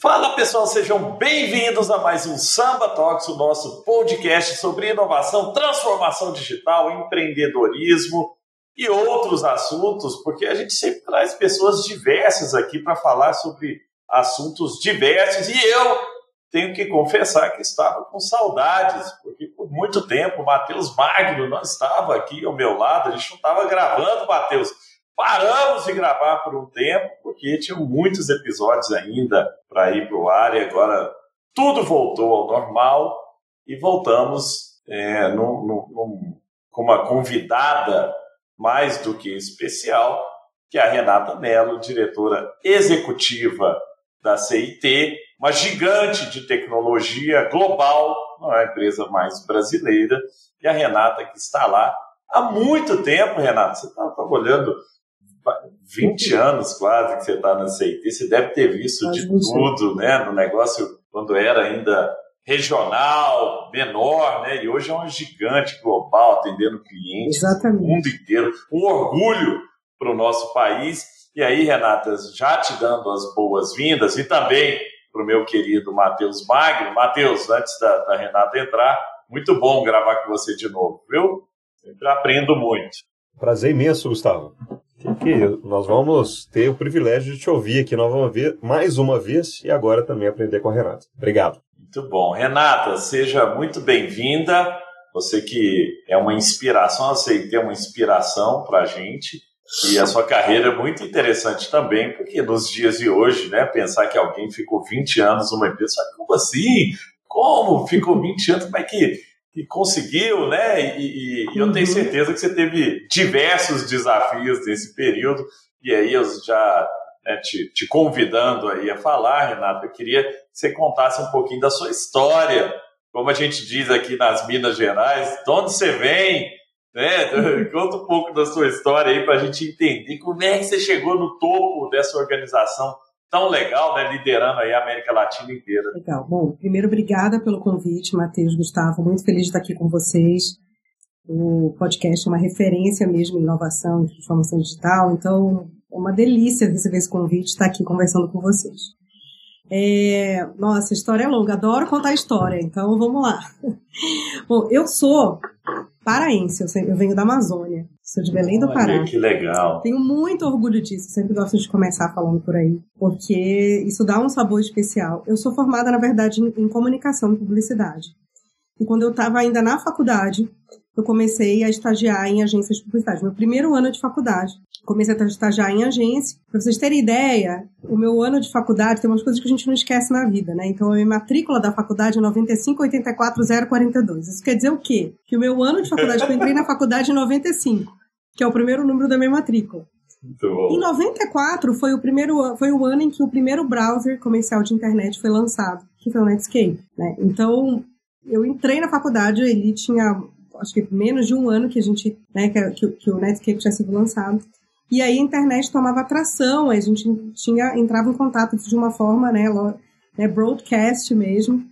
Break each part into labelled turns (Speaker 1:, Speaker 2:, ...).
Speaker 1: Fala pessoal, sejam bem-vindos a mais um Samba Talks, o nosso podcast sobre inovação, transformação digital, empreendedorismo e outros assuntos, porque a gente sempre traz pessoas diversas aqui para falar sobre assuntos diversos e eu tenho que confessar que estava com saudades, porque por muito tempo o Matheus Magno não estava aqui ao meu lado, a gente não estava gravando, Matheus. Paramos de gravar por um tempo, porque tinha muitos episódios ainda para ir para o ar e agora tudo voltou ao normal e voltamos é, num, com uma convidada mais do que especial, que é a Renata Mello, diretora executiva da CIT, uma gigante de tecnologia global, não é a empresa mais brasileira, e a Renata que está lá há muito tempo, Renata. Você estava olhando 20 anos quase que você está na CIT, você deve ter visto de tudo, né? No negócio, quando era ainda regional, menor, né? E hoje é uma gigante global, atendendo clientes
Speaker 2: Exatamente.
Speaker 1: do mundo inteiro. Um orgulho para o nosso país. E aí, Renata, já te dando as boas-vindas e também para o meu querido Matheus Magno. Matheus, antes da, da Renata entrar, muito bom gravar com você de novo, viu? Sempre aprendo muito.
Speaker 3: Prazer imenso, Gustavo. Que nós vamos ter o privilégio de te ouvir aqui novamente, mais uma vez e agora também aprender com a Renata. Obrigado.
Speaker 1: Muito bom. Renata, seja muito bem-vinda. Você que é uma inspiração, aceitei uma inspiração para a gente. E a sua carreira é muito interessante também, porque nos dias de hoje, né, pensar que alguém ficou 20 anos numa empresa, como assim? Como ficou 20 anos? Como é que e conseguiu, né? E, e eu tenho uhum. certeza que você teve diversos desafios nesse período. E aí eu já né, te, te, convidando aí a falar, Renata, eu queria que você contasse um pouquinho da sua história, como a gente diz aqui nas Minas Gerais, de onde você vem, né? Conta um pouco da sua história aí para a gente entender como é que você chegou no topo dessa organização tão legal, né, liderando aí a América Latina inteira.
Speaker 2: Legal. Bom, primeiro, obrigada pelo convite, Matheus, Gustavo. Muito feliz de estar aqui com vocês. O podcast é uma referência mesmo em inovação e transformação digital, então é uma delícia receber esse convite, estar aqui conversando com vocês. É, nossa, história é longa, adoro contar história, então vamos lá. Bom, eu sou paraense, eu venho da Amazônia. Sou de Belém do Pará.
Speaker 1: que legal.
Speaker 2: Tenho muito orgulho disso. Sempre gosto de começar falando por aí, porque isso dá um sabor especial. Eu sou formada, na verdade, em, comunicação e publicidade. E quando eu estava ainda na faculdade, eu comecei a estagiar em agências de publicidade. Meu primeiro ano de faculdade. Comecei a estagiar em agência. Para vocês terem ideia, o meu ano de faculdade tem umas coisas que a gente não esquece na vida, né? Então, a minha matrícula da faculdade é 9584042. Isso quer dizer o quê? Que o meu ano de faculdade, que eu entrei na faculdade em 95, que é o primeiro número da minha matrícula. Em 94 foi o primeiro foi o ano em que o primeiro browser comercial de internet foi lançado, que foi o Netscape, né? Então, eu entrei na faculdade, ele tinha acho que menos de um ano que a gente, né, que, que o Netscape tinha sido lançado. E aí a internet tomava atração, a gente tinha, entrava em contato de uma forma, né, né broadcast mesmo,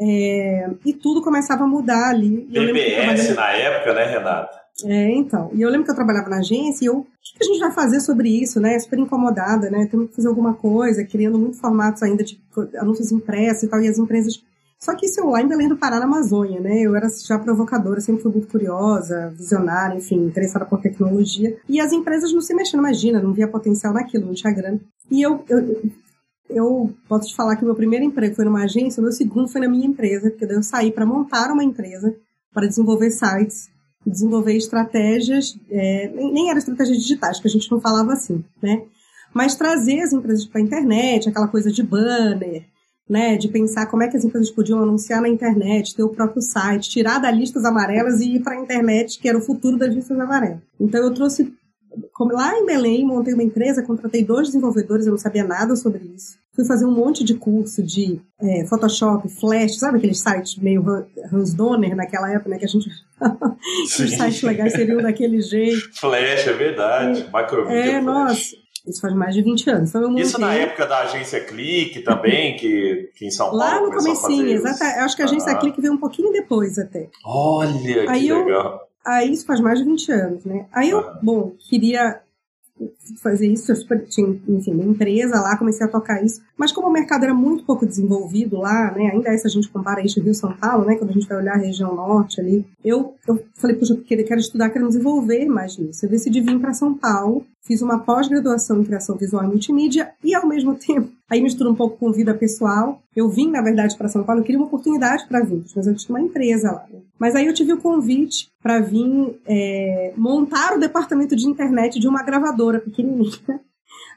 Speaker 2: é, e tudo começava a mudar ali.
Speaker 1: BBS na época, né, Renata?
Speaker 2: É, então. E eu lembro que eu trabalhava na agência e eu, o que a gente vai fazer sobre isso, né? Super incomodada, né? Temos que fazer alguma coisa, criando muitos formatos ainda de anúncios impressos e tal, e as empresas só que isso eu lá em Belém do Pará, na Amazônia, né? Eu era já provocadora, sempre fui muito curiosa, visionária, enfim, interessada por tecnologia. E as empresas não se mexiam, imagina, não via potencial naquilo, não tinha grana. E eu, eu, eu posso te falar que meu primeiro emprego foi numa agência, o meu segundo foi na minha empresa, porque daí eu saí para montar uma empresa para desenvolver sites, desenvolver estratégias, é, nem, eram estratégias digitais, que a gente não falava assim, né? Mas trazer as empresas para a internet, aquela coisa de banner, né, de pensar como é que as empresas podiam anunciar na internet, ter o próprio site, tirar das listas amarelas e ir para a internet, que era o futuro das listas amarelas. Então eu trouxe, como lá em Belém, montei uma empresa, contratei dois desenvolvedores, eu não sabia nada sobre isso. Fui fazer um monte de curso de é, Photoshop, Flash, sabe aqueles sites meio Hans Donner naquela época, né? Que a gente. Os sites legais seriam daquele jeito.
Speaker 1: Flash, é verdade. É.
Speaker 2: É, Flash. nossa. Isso faz mais de 20 anos. Então,
Speaker 1: Isso na época da agência Clique também, que, que em São Paulo.
Speaker 2: Lá no comecinho. Eu acho que a agência ah. Clique veio um pouquinho depois até.
Speaker 1: Olha, aí que
Speaker 2: eu,
Speaker 1: legal.
Speaker 2: Aí isso faz mais de 20 anos, né? Aí eu, ah. bom, queria fazer isso, eu tinha, enfim, uma empresa lá, comecei a tocar isso. Mas como o mercado era muito pouco desenvolvido lá, né, ainda é se a gente compara isso Rio São Paulo, né, quando a gente vai olhar a região norte ali, eu, eu falei, puxa, eu quero estudar, quero desenvolver mais nisso. Eu decidi vir para São Paulo, fiz uma pós-graduação em criação visual e multimídia e, ao mesmo tempo, aí mistura um pouco com vida pessoal. Eu vim, na verdade, para São Paulo, eu queria uma oportunidade para vir, mas eu tinha uma empresa lá. Né? Mas aí eu tive o convite para vir é, montar o departamento de internet de uma gravadora pequenininha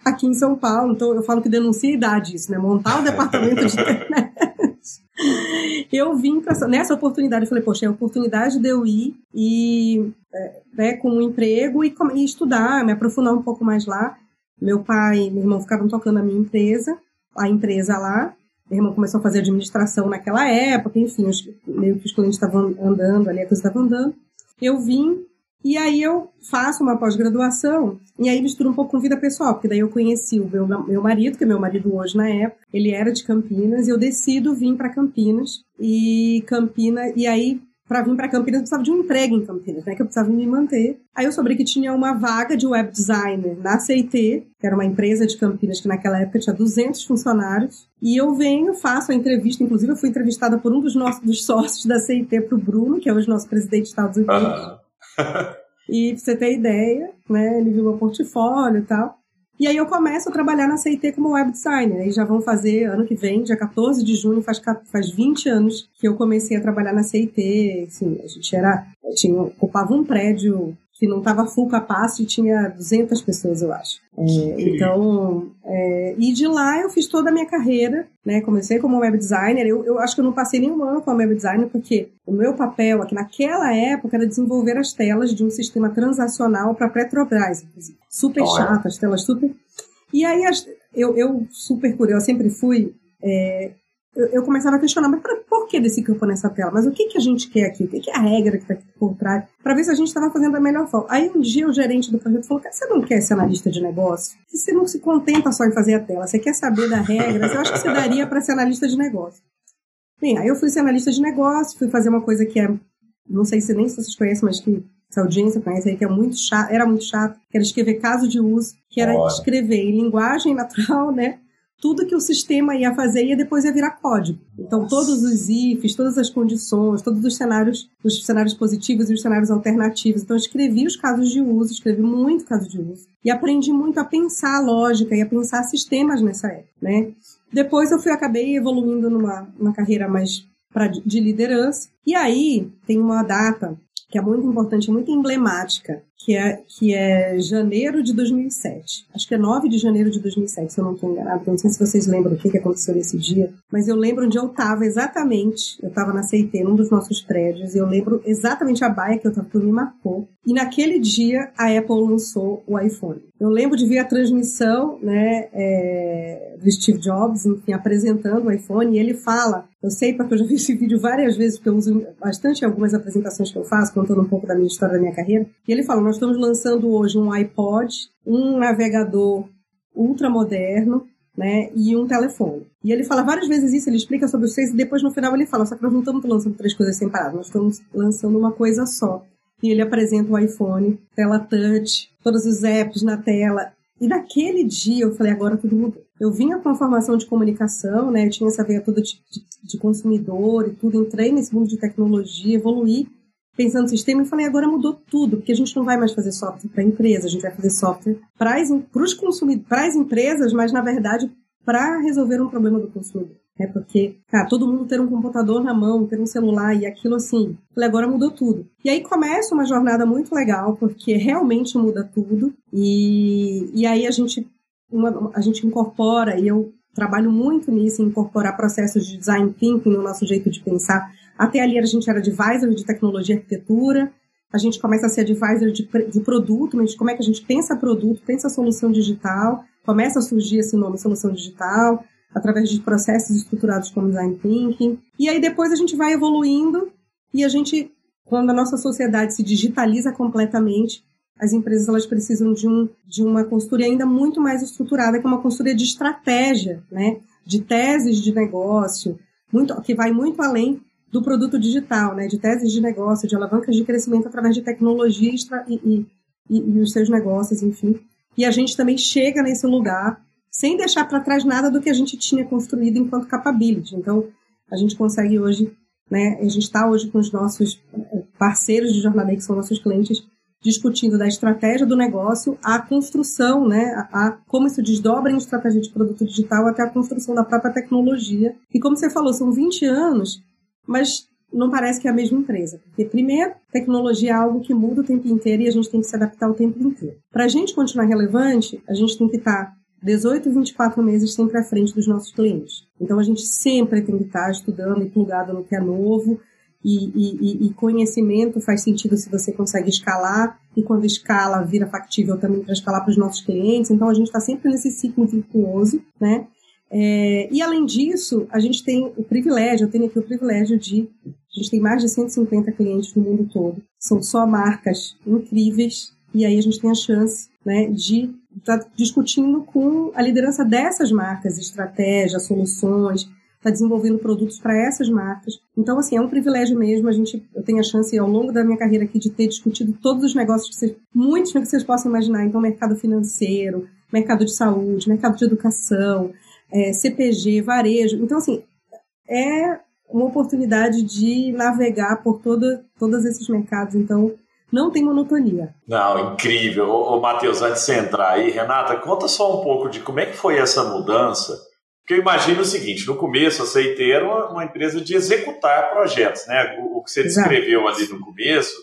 Speaker 2: aqui em São Paulo. Então eu falo que denuncia a idade isso, né? Montar o departamento de internet. Eu vim pra, nessa oportunidade, eu falei, poxa, é a oportunidade de eu ir e é, né, com um emprego e, e, estudar, me aprofundar um pouco mais lá. Meu pai e meu irmão ficaram tocando a minha empresa, a empresa lá. Meu irmão começou a fazer administração naquela época, enfim, os, meio que os clientes estavam andando ali, a coisa estava andando. Eu vim e aí eu faço uma pós-graduação e aí misturo um pouco com vida pessoal, porque daí eu conheci o meu, meu marido, que é meu marido hoje na época, ele era de Campinas, e eu decido vir para Campinas e Campinas e aí para vir para Campinas eu precisava de um emprego em Campinas, né, que eu precisava me manter. Aí eu soube que tinha uma vaga de web designer na CIT, que era uma empresa de Campinas que naquela época tinha 200 funcionários, e eu venho, faço a entrevista, inclusive eu fui entrevistada por um dos nossos dos sócios da CIT para o Bruno, que é hoje nosso presidente dos Estados Unidos. e pra você ter ideia, né? Ele viu meu portfólio e tal. E aí eu começo a trabalhar na CIT como web designer. Aí já vão fazer ano que vem, dia 14 de junho, faz, faz 20 anos que eu comecei a trabalhar na CIT. Assim, a gente era. Tinha, ocupava um prédio que não estava full capacity, tinha 200 pessoas, eu acho. É, então, é, e de lá eu fiz toda a minha carreira, né? Comecei como web designer. Eu, eu acho que eu não passei nenhum ano como web designer, porque o meu papel aqui naquela época era desenvolver as telas de um sistema transacional para Petrobras, super chato, as telas super. E aí as, eu, eu super curiosa, sempre fui. É, eu, eu, começava a questionar, mas por que desse campo nessa tela? Mas o que, que a gente quer aqui? O que, que é a regra que está aqui por trás? Para ver se a gente estava fazendo da melhor forma. Aí um dia o gerente do projeto falou: você não quer ser analista de negócio? Você não se contenta só em fazer a tela, você quer saber da regra? Eu acho que você daria para ser analista de negócio. Bem, aí eu fui ser analista de negócio, fui fazer uma coisa que é, não sei se nem se vocês conhecem, mas que se a audiência conhece aí, que é muito chato, era muito chato, que era escrever caso de uso, que era escrever em linguagem natural, né? Tudo que o sistema ia fazer ia depois ia virar código. Então todos os ifs, todas as condições, todos os cenários, os cenários positivos e os cenários alternativos. Então eu escrevi os casos de uso, escrevi muito caso de uso e aprendi muito a pensar lógica e a pensar sistemas nessa época, né? Depois eu fui acabei evoluindo numa, numa carreira mais pra, de liderança. E aí tem uma data que é muito importante, muito emblemática, que é, que é janeiro de 2007. Acho que é 9 de janeiro de 2007, se eu não estou enganado. Não sei se vocês lembram o que, que aconteceu nesse dia, mas eu lembro onde eu estava exatamente. Eu estava na CIT, num dos nossos prédios, e eu lembro exatamente a baia que eu estava, que me marcou. E naquele dia, a Apple lançou o iPhone. Eu lembro de ver a transmissão né, é, do Steve Jobs, enfim, apresentando o iPhone, e ele fala eu sei porque eu já vi esse vídeo várias vezes, porque eu uso bastante algumas apresentações que eu faço, contando um pouco da minha história da minha carreira. E ele fala: nós estamos lançando hoje um iPod, um navegador ultramoderno, né, e um telefone. E ele fala várias vezes isso, ele explica sobre os três, e depois no final ele fala: só que nós não estamos lançando três coisas separadas, nós estamos lançando uma coisa só. E ele apresenta o iPhone, tela touch, todos os apps na tela. E naquele dia eu falei: agora tudo mudou. Eu vinha com a formação de comunicação, né? Eu tinha essa veia toda de, de, de consumidor e tudo. Entrei nesse mundo de tecnologia, evoluí pensando no sistema e falei, agora mudou tudo, porque a gente não vai mais fazer software para empresa, a gente vai fazer software para os consumidores, para as empresas, mas na verdade para resolver um problema do consumidor. É porque, cara, todo mundo ter um computador na mão, ter um celular e aquilo assim. Falei, agora mudou tudo. E aí começa uma jornada muito legal, porque realmente muda tudo. E, e aí a gente uma, a gente incorpora, e eu trabalho muito nisso, incorporar processos de design thinking no nosso jeito de pensar. Até ali a gente era advisor de tecnologia e arquitetura, a gente começa a ser advisor de, de produto, mas como é que a gente pensa produto, pensa solução digital, começa a surgir esse nome, solução digital. através de processos estruturados como design thinking. E aí depois a gente vai evoluindo e a gente, quando a nossa sociedade se digitaliza completamente, as empresas elas precisam de, um, de uma consultoria ainda muito mais estruturada, que é uma consultoria de estratégia, né? de teses de negócio, muito, que vai muito além do produto digital, né? de teses de negócio, de alavancas de crescimento através de tecnologia e, e, e, os seus negócios, enfim. E a gente também chega nesse lugar sem deixar para trás nada do que a gente tinha construído enquanto capability. Então, a gente consegue hoje, né, a gente está hoje com os nossos eh, parceiros de jornada, que são nossos clientes, discutindo da estratégia do negócio à construção, né, a, a, como isso desdobra em estratégia de produto digital até a construção da própria tecnologia. E como você falou, são 20 anos, mas não parece que é a mesma empresa. Porque, primeiro, tecnologia é algo que muda o tempo inteiro e a gente tem que se adaptar o tempo inteiro. Para a gente continuar relevante, a gente tem que estar 18 e 24 meses sempre à frente dos nossos clientes. Então, a gente sempre tem que estar estudando e plugado no que é novo, e, e, e, conhecimento faz sentido se você consegue escalar, e quando escala, vira factível também para escalar para os nossos clientes. Então, a gente está sempre nesse ciclo virtuoso, né? É, e além disso, a gente tem o privilégio, eu tenho aqui o privilégio de. A gente tem mais de 150 clientes no mundo todo. São só marcas incríveis, e aí a gente tem a chance né, de estar tá discutindo com a liderança dessas marcas, estratégia, soluções, está desenvolvendo produtos para essas marcas. Então, assim, é um privilégio mesmo. A gente, eu tenho a chance, ao longo da minha carreira aqui, de ter discutido todos os negócios, que vocês, muitos que vocês possam imaginar. Então, mercado financeiro, mercado de saúde, mercado de educação, é, CPG, varejo. Então, assim, é uma oportunidade de navegar por toda, todos esses mercados. Então, não tem monotonia.
Speaker 1: Não, incrível. Ô, ô Matheus, antes de você entrar aí, Renata, conta só um pouco de como é que foi essa mudança porque eu imagino o seguinte: no começo, a CIT era uma, uma empresa de executar projetos, né? O, o que você descreveu Exato. ali no começo,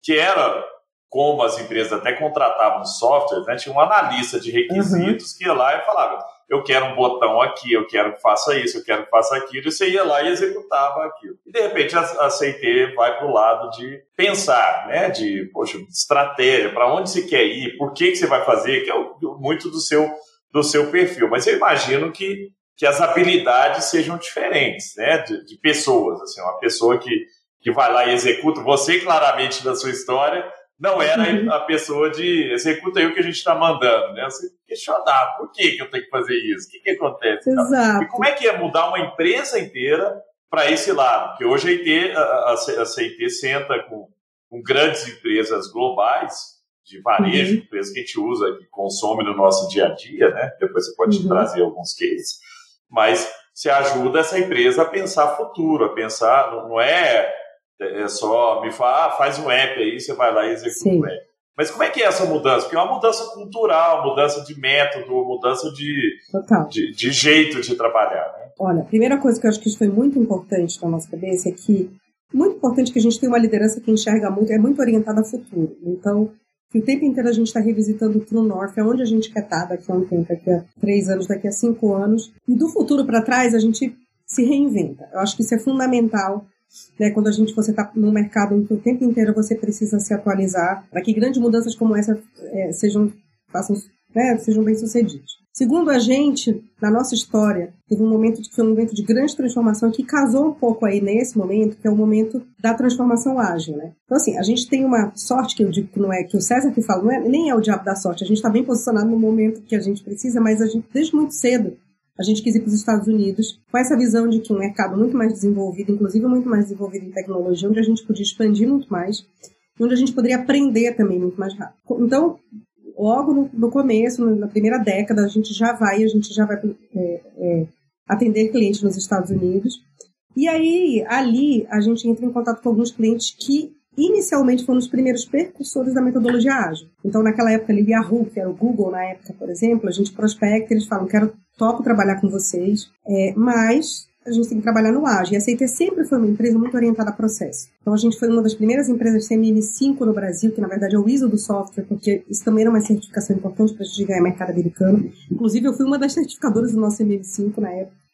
Speaker 1: que era como as empresas até contratavam software, né? Tinha um analista de requisitos uhum. que ia lá e falava: eu quero um botão aqui, eu quero que faça isso, eu quero que faça aquilo, e você ia lá e executava aquilo. E de repente a, CIT vai para o lado de pensar, né? De, poxa, estratégia, para onde você quer ir, por que, que você vai fazer, que é muito do seu, do seu perfil. Mas eu imagino que que as habilidades sejam diferentes, né, de, de, pessoas, assim, uma pessoa que, que vai lá e executa, você claramente na sua história não era uhum. a pessoa de executa aí o que a gente está mandando, né, você questionar, por que, que eu tenho que fazer isso, o que, que acontece?
Speaker 2: Exato.
Speaker 1: E como é que é mudar uma empresa inteira para esse lado? Porque hoje a, IT, a, a, CIT senta com, com grandes empresas globais, de varejo, uhum. empresas que a gente usa, que consome no nosso dia a dia, né? Depois você pode uhum. trazer alguns cases mas se ajuda essa empresa a pensar futuro, a pensar, não é, é só me falar, ah, faz um app aí, você vai lá e executa o app. Mas como é que é essa mudança? Porque é uma mudança cultural, mudança de método, mudança de, de, de, jeito de trabalhar. Né?
Speaker 2: Olha, a primeira coisa que eu acho que foi muito importante na nossa cabeça é que muito importante que a gente tenha uma liderança que enxerga muito, é muito orientada a futuro. Então, que o tempo inteiro a gente está revisitando o True North, é onde a gente quer estar tá daqui a um tempo, daqui a três anos, daqui a cinco anos. E do futuro para trás a gente se reinventa. Eu acho que isso é fundamental né, quando a gente você está no mercado em que o tempo inteiro você precisa se atualizar para que grandes mudanças como essa é, sejam façam né, sejam bem sucedidas. Segundo a gente, na nossa história, teve um momento que foi um momento de grande transformação que casou um pouco aí nesse momento, que é o momento da transformação ágil, né? Então, assim, a gente tem uma sorte que eu digo que não é, que o César que fala, não é, nem é o diabo da sorte, a gente está bem posicionado no momento que a gente precisa, mas a gente, desde muito cedo, a gente quis ir para os Estados Unidos com essa visão de que um mercado muito mais desenvolvido, inclusive muito mais desenvolvido em tecnologia, onde a gente podia expandir muito mais, onde a gente poderia aprender também muito mais rápido. Então, logo no, no começo, na primeira década, a gente já vai, a gente já vai é, é, atender clientes nos Estados Unidos. E aí, ali, a gente entra em contato com alguns clientes que inicialmente foram os primeiros precursores da metodologia ágil. Então, naquela época, ali, Yahoo, que era o Google na época, por exemplo, a gente prospecta, eles falam, quero, topo trabalhar com vocês, é, mas a gente tem que trabalhar no ágil. E a CIT sempre foi uma empresa muito orientada a processo. Então a gente foi uma das primeiras empresas CMM5 no Brasil, que na verdade é o ISO do software, porque isso também era uma certificação importante para a gente ganhar mercado americano. Inclusive eu fui uma das certificadoras do nosso CMM5 na época.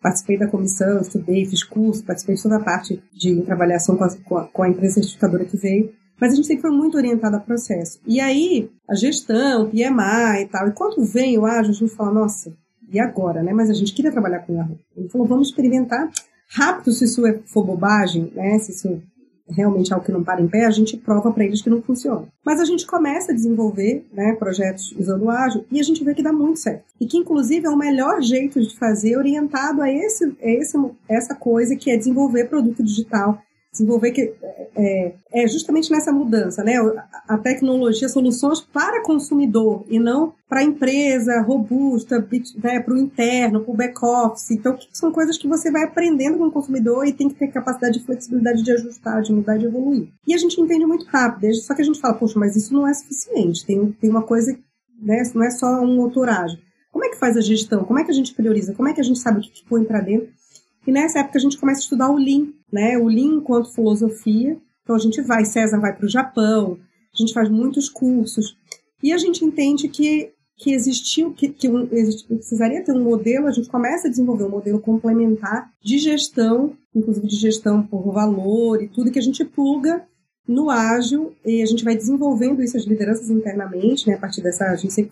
Speaker 2: Participei da comissão, estudei, fiz curso, participei de toda a parte de trabalhação com a, com a, empresa certificadora que veio. Mas a gente sempre foi muito orientada a processo. E aí, a gestão, PMI e tal, e quando vem o ágil, a gente fala, nossa, e agora, né? Mas a gente queria trabalhar com Yahoo. Ele falou, vamos experimentar rápido se isso é, for bobagem, né? Se isso realmente é algo que não para em pé, a gente prova para eles que não funciona. Mas a gente começa a desenvolver né, projetos usando o ágil e a gente vê que dá muito certo. E que, inclusive, é o melhor jeito de fazer orientado a, esse, a esse, essa coisa que é desenvolver produto digital, desenvolver que é, é, justamente nessa mudança, né? A tecnologia, soluções para consumidor e não para empresa robusta, né, para o interno, para o back office. Então, são coisas que você vai aprendendo com o consumidor e tem que ter capacidade de flexibilidade de ajustar, de mudar, de evoluir. E a gente entende muito rápido. Só que a gente fala, poxa, mas isso não é suficiente. Tem, tem uma coisa, né? Não é só um autoragem. Como é que faz a gestão? Como é que a gente prioriza? Como é que a gente sabe o que, que põe para dentro? E nessa época a gente começa a estudar o Lean, né? O Lean enquanto filosofia. Então a gente vai, César vai para o Japão, a gente faz muitos cursos. E a gente entende que, que existiu, que, que um, precisaria ter um modelo, a gente começa a desenvolver um modelo complementar de gestão, inclusive de gestão por valor e tudo que a gente pluga no ágil e a gente vai desenvolvendo isso as lideranças internamente, né? A partir dessa, a gente sempre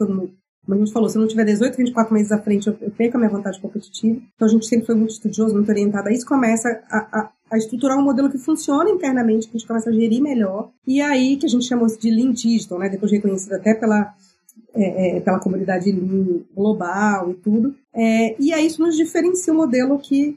Speaker 2: como a gente falou, se eu não tiver 18, 24 meses à frente, eu, perco a minha vontade competitiva. Então a gente sempre foi muito estudioso, muito orientado a isso, começa a, a, a, estruturar um modelo que funciona internamente, que a gente começa a gerir melhor. E aí que a gente chamou de Lean Digital, né? Depois reconhecido até pela, é, é, pela comunidade Lean global e tudo. É, e aí isso nos diferencia o modelo que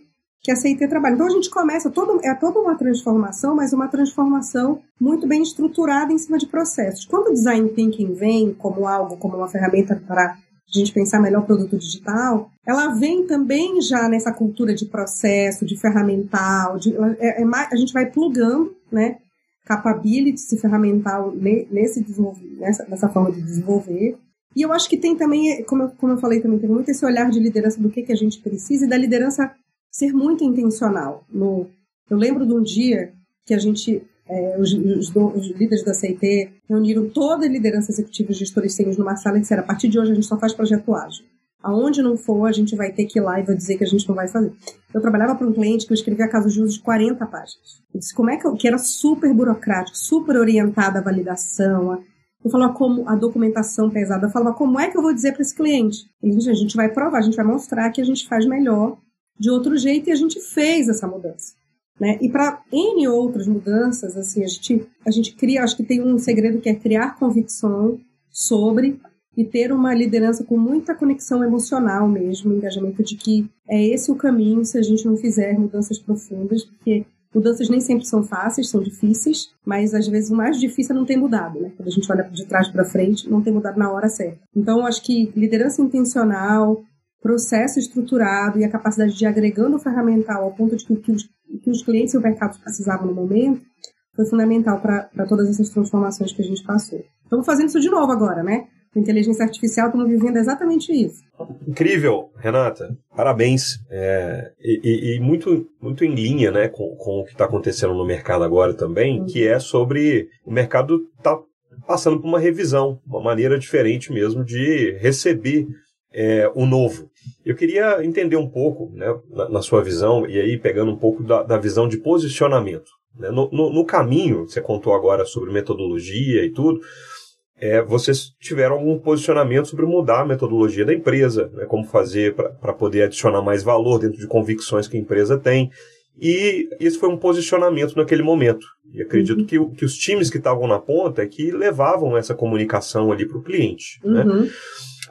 Speaker 2: que a CIT trabalha. Então a gente começa, todo, é toda uma transformação, mas uma transformação muito bem estruturada em cima de processos. Quando o design thinking vem como algo, como uma ferramenta para a gente pensar melhor o produto digital, ela vem também já nessa cultura de processo, de ferramental, de, é, é, a gente vai plugando, né, capabilities e ferramental nesse nessa, nessa forma de desenvolver. E eu acho que tem também, como eu, como eu falei também, tem muito esse olhar de liderança do que, que a gente precisa e da liderança ser muito intencional. No, eu lembro de um dia que a gente, é, os, os, os, líderes da CIT reuniram toda a liderança executiva e gestores sênios numa sala e disseram, a partir de hoje a gente só faz projeto ágil. Aonde não for, a gente vai ter que ir lá e vai dizer que a gente não vai fazer. Eu trabalhava para um cliente que eu escrevia casos de uso de 40 páginas. Eu disse, como é que, eu, que era super burocrático, super orientada à validação, a, eu falava como a documentação pesada. Eu falava, como é que eu vou dizer para esse cliente? Ele disse, a gente vai provar, a gente vai mostrar que a gente faz melhor de outro jeito e a gente fez essa mudança. Né? E para N outras mudanças, assim, a gente, a gente cria, acho que tem um segredo que é criar convicção sobre e ter uma liderança com muita conexão emocional mesmo, engajamento de que é esse o caminho se a gente não fizer mudanças profundas, porque mudanças nem sempre são fáceis, são difíceis, mas às vezes o mais difícil é não ter mudado, né? Quando a gente olha de trás para frente, não ter mudado na hora certa. Então, acho que liderança intencional, processo estruturado e a capacidade de agregando o ferramental ao ponto de que, que, os, que os clientes e o mercado precisavam no momento foi fundamental para todas essas transformações que a gente passou. Estamos fazendo isso de novo agora, né? Com inteligência artificial, estamos vivendo exatamente isso.
Speaker 3: Incrível, Renata. Parabéns. É, e, e, muito, muito em linha né, com, com o que está acontecendo no mercado agora também, uhum. que é sobre o mercado tá passando por uma revisão, uma maneira diferente mesmo de receber é, o novo. Eu queria entender um pouco, né, na, na, sua visão, e aí pegando um pouco da, da visão de posicionamento. Né? No, no, no, caminho, você contou agora sobre metodologia e tudo, é, vocês tiveram algum posicionamento sobre mudar a metodologia da empresa, né, como fazer para poder adicionar mais valor dentro de convicções que a empresa tem. E esse foi um posicionamento naquele momento. E acredito uhum. que, que os times que estavam na ponta é que levavam essa comunicação ali para o cliente. Né? Uhum. Né?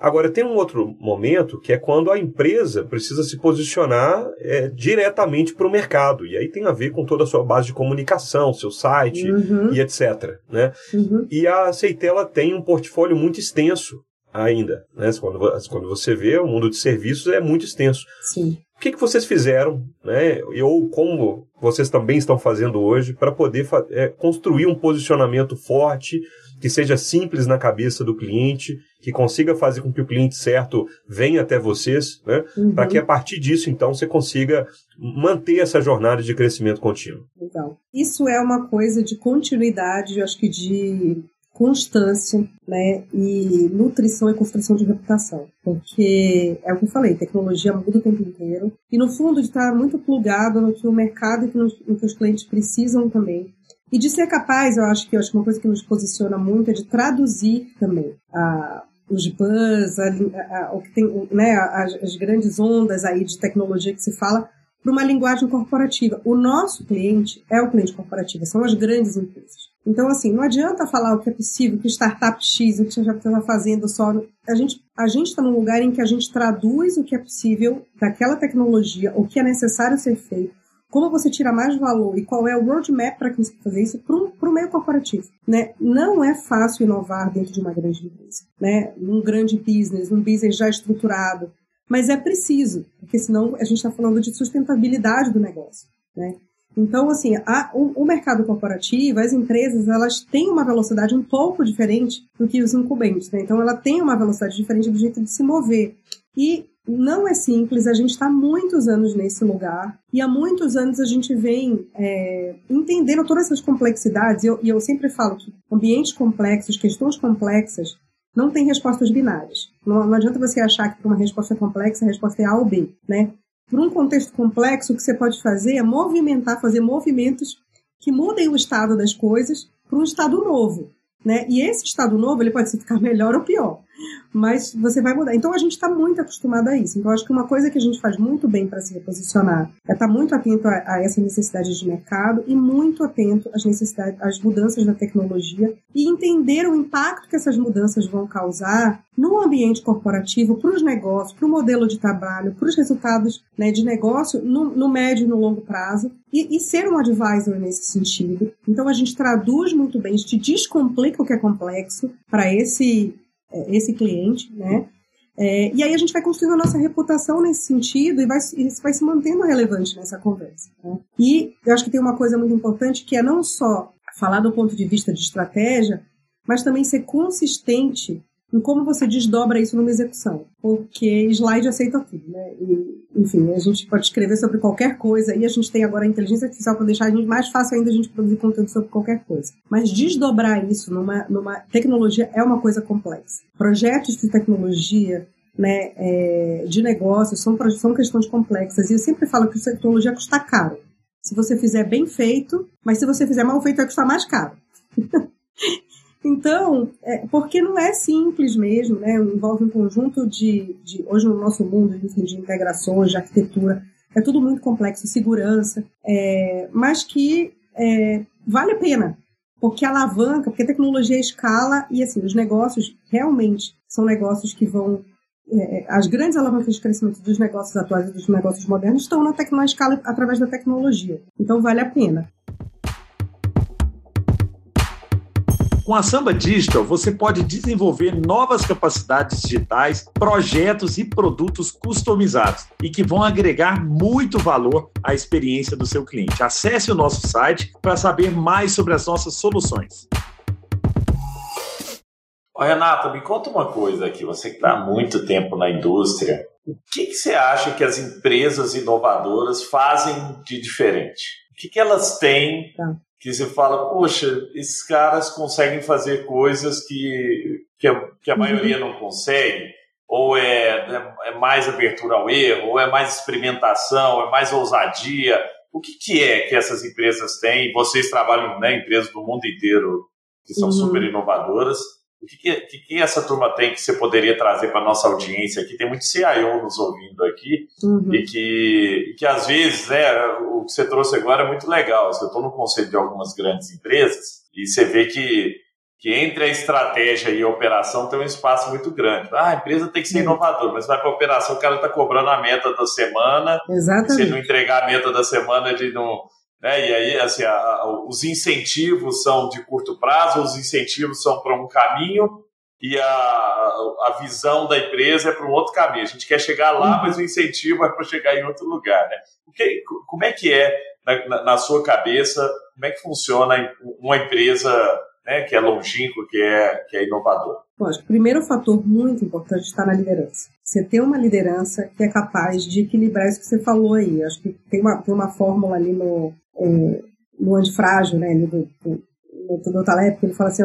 Speaker 3: Agora, tem um outro momento que é quando a empresa precisa se posicionar é, diretamente para o mercado. E aí tem a ver com toda a sua base de comunicação, seu site uhum. e etc. Né? Uhum. E a Aceitela tem um portfólio muito extenso ainda. Né? Quando, quando você vê, o mundo de serviços é muito extenso.
Speaker 2: Sim.
Speaker 3: O que, que vocês fizeram, né? ou como vocês também estão fazendo hoje, para poder é, construir um posicionamento forte, que seja simples na cabeça do cliente, que consiga fazer com que o cliente certo venha até vocês, né? Uhum. Para que a partir disso, então, você consiga manter essa jornada de crescimento contínuo.
Speaker 2: Então, isso é uma coisa de continuidade, eu acho que de constância, né, e nutrição e construção de reputação, porque é o que eu falei, tecnologia muda o tempo inteiro e no fundo estar muito plugado no que o mercado e no que os clientes precisam também e de ser capaz, eu acho que eu acho uma coisa que nos posiciona muito é de traduzir também a os buzz, a, a, o que tem, né, as, as grandes ondas aí de tecnologia que se fala, para uma linguagem corporativa. O nosso cliente é o cliente corporativo, são as grandes empresas. Então, assim, não adianta falar o que é possível, que startup X, o que já está fazendo só. A gente a está num lugar em que a gente traduz o que é possível daquela tecnologia, o que é necessário ser feito, como você tira mais valor e qual é o roadmap para você fazer isso para o meio corporativo. Né? Não é fácil inovar dentro de uma grande empresa, né? num grande business, num business já estruturado, mas é preciso, porque senão a gente está falando de sustentabilidade do negócio. Né? Então, assim, a, o, o, mercado corporativo, as empresas, elas têm uma velocidade um pouco diferente do que os incumbentes. Né? Então, ela tem uma velocidade diferente do jeito de se mover. E não é simples, a gente está muitos anos nesse lugar e há muitos anos a gente vem é, entendendo todas essas complexidades. E eu, e eu sempre falo que ambientes complexos, questões complexas, não tem respostas binárias. Não, não adianta você achar que para uma resposta complexa a resposta é A ou B, né? Para um contexto complexo, o que você pode fazer é movimentar, fazer movimentos que mudem o estado das coisas para um estado novo. Né? E esse estado novo ele pode ficar melhor ou pior mas você vai mudar. Então a gente está muito acostumado a isso. Então acho que uma coisa que a gente faz muito bem para se reposicionar é estar tá muito atento a, a essa necessidade de mercado e muito atento às necessidades, às mudanças da tecnologia e entender o impacto que essas mudanças vão causar no ambiente corporativo, para os negócios, para o modelo de trabalho, para os resultados né, de negócio no, no, médio e no longo prazo, e, e, ser um advisor nesse sentido. Então a gente traduz muito bem, a gente descomplica o que é complexo para esse esse cliente, né? É, e aí a gente vai construindo a nossa reputação nesse sentido e vai, e vai se mantendo relevante nessa conversa. Né? E eu acho que tem uma coisa muito importante que é não só falar do ponto de vista de estratégia, mas também ser consistente em como você desdobra isso numa execução. Porque slide aceita tudo, né? E, enfim, a gente pode escrever sobre qualquer coisa e a gente tem agora a inteligência artificial para deixar mais fácil ainda a gente produzir conteúdo sobre qualquer coisa. Mas desdobrar isso numa, numa tecnologia é uma coisa complexa. Projetos de tecnologia, né, é, de negócios são, são questões complexas. E eu sempre falo que a tecnologia custa caro. Se você fizer bem feito, mas se você fizer mal feito, vai custar mais caro. Então, é, porque não é simples mesmo, né? Envolve um conjunto de, de hoje no nosso mundo, enfim, de integrações, de arquitetura, é tudo muito complexo, segurança, é, mas que é, vale a pena, porque alavanca, porque a tecnologia escala e assim, os negócios realmente são negócios que vão. É, as grandes alavancas de crescimento dos negócios atuais e dos negócios modernos estão na, na escala através da tecnologia. Então vale a pena.
Speaker 1: Com a Samba Digital, você pode desenvolver novas capacidades digitais, projetos e produtos customizados e que vão agregar muito valor à experiência do seu cliente. Acesse o nosso site para saber mais sobre as nossas soluções. Ô, Renata, me conta uma coisa aqui. Você que está há muito tempo na indústria, o que, que, você acha que as empresas inovadoras fazem de diferente? O que, que elas têm tá que você fala, poxa, esses caras conseguem fazer coisas que, que, a, que a uhum. maioria não consegue, ou é, é, é, mais abertura ao erro, ou é mais experimentação, é mais ousadia. O que, que é que essas empresas têm? Vocês trabalham em né, empresas do mundo inteiro que são uhum. super inovadoras. O que, que, que, essa turma tem que você poderia trazer para nossa audiência aqui? Tem muito CIO nos ouvindo aqui uhum. e que, que às vezes, né, o que você trouxe agora é muito legal. Eu estou no conselho de algumas grandes empresas e você vê que, que entre a estratégia e a operação tem um espaço muito grande. Ah, a empresa tem que ser inovadora, mas vai para a operação, o cara está cobrando a meta da semana.
Speaker 2: Exatamente.
Speaker 1: Se não entregar a meta da semana, ele não né? E aí, assim, a, a, os incentivos são de curto prazo, os incentivos são para um caminho e a, a visão da empresa é para um outro caminho. A gente quer chegar lá, uhum. mas o incentivo é para chegar em outro lugar. Né? Que, como é que é, na, na, sua cabeça, como é que funciona uma empresa né, que é longínqua, que é, que é?
Speaker 2: Lógico, o primeiro fator muito importante está na liderança. Você ter uma liderança que é capaz de equilibrar isso que você falou aí. Acho que tem uma, tem uma fórmula ali no, é, no antifrágil, né, do, do, do Taleb, que ele fala assim,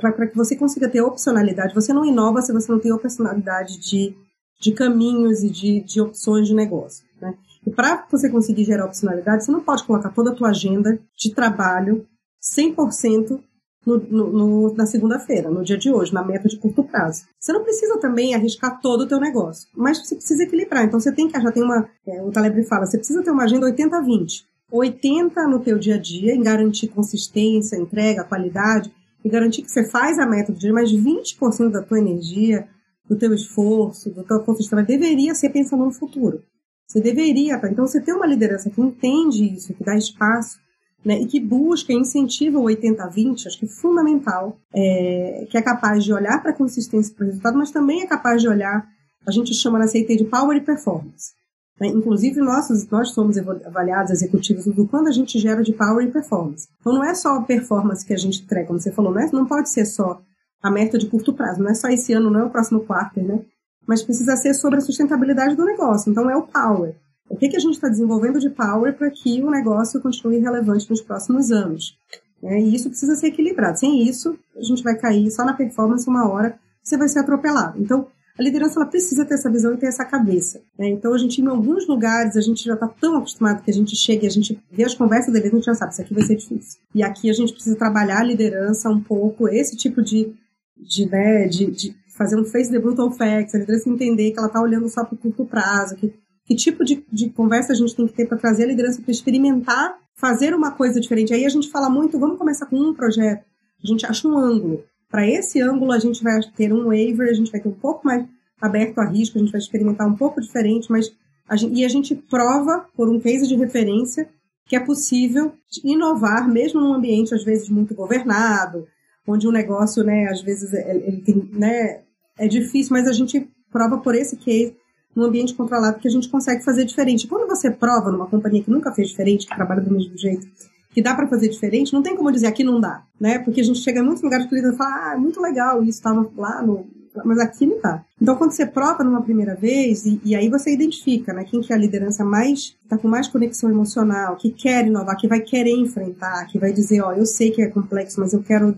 Speaker 2: para que você consiga ter opcionalidade, você não inova se você não tem opcionalidade de, de caminhos e de, de opções de negócio. Né? E para você conseguir gerar opcionalidade, você não pode colocar toda a tua agenda de trabalho 100% no, no, na segunda-feira, no dia de hoje, na meta de curto prazo. Você não precisa também arriscar todo o teu negócio, mas você precisa equilibrar. Então você tem que, já tem uma, é, o Taleb fala, você precisa ter uma agenda 80-20. 80 no teu dia a dia, em garantir consistência, entrega, qualidade, e garantir que você faz a meta do dia, mas 20% da tua energia, do teu esforço, do teu consistência, deveria ser pensando no futuro. Você deveria, tá? Então, você tem uma liderança que entende isso, que dá espaço, né, e que busca, incentiva o 80-20, acho que é fundamental, é, que é capaz de olhar para a consistência para o resultado, mas também é capaz de olhar, a gente chama na CIT de power e performance. Né? Inclusive, nós, nós somos avaliados executivos do quanto a gente gera de power e performance. Então, não é só a performance que a gente entrega, como você falou, não, é, não pode ser só a meta de curto prazo, não é só esse ano, não é o próximo quarto, né? Mas precisa ser sobre a sustentabilidade do negócio. Então, é o power. O que, que a gente está desenvolvendo de power para que o negócio continue relevante nos próximos anos? É, e isso precisa ser equilibrado. Sem isso, a gente vai cair só na performance uma hora, você vai ser atropelado. Então, a liderança ela precisa ter essa visão e ter essa cabeça. Né? Então, a gente, em alguns lugares, a gente já está tão acostumado que a gente chega e a gente vê as conversas deles, a gente já sabe, isso aqui vai ser difícil. E aqui a gente precisa trabalhar a liderança um pouco, esse tipo de, de, né, de, de fazer um face the brutal facts, a liderança entender que ela está olhando só para o curto prazo, que, que tipo de, de conversa a gente tem que ter para trazer a liderança para experimentar fazer uma coisa diferente. Aí a gente fala muito, vamos começar com um projeto, a gente acha um ângulo. Para esse ângulo, a gente vai ter um waiver, a gente vai ter um pouco mais aberto a risco, a gente vai experimentar um pouco diferente, mas a gente, e a gente prova por um case de referência que é possível inovar mesmo num ambiente às vezes muito governado, onde o negócio, né, às vezes ele tem, né, é difícil, mas a gente prova por esse case num ambiente controlado que a gente consegue fazer diferente. Quando você prova numa companhia que nunca fez diferente, que trabalha do mesmo jeito, que dá para fazer diferente, não tem como dizer aqui não dá, né? Porque a gente chega em muitos lugares que líder fala, ah, muito legal, isso estava lá no. Mas aqui não tá. Então, quando você prova numa primeira vez, e, e aí você identifica, né, quem que é a liderança mais, tá com mais conexão emocional, que quer inovar, que vai querer enfrentar, que vai dizer, ó, eu sei que é complexo, mas eu quero,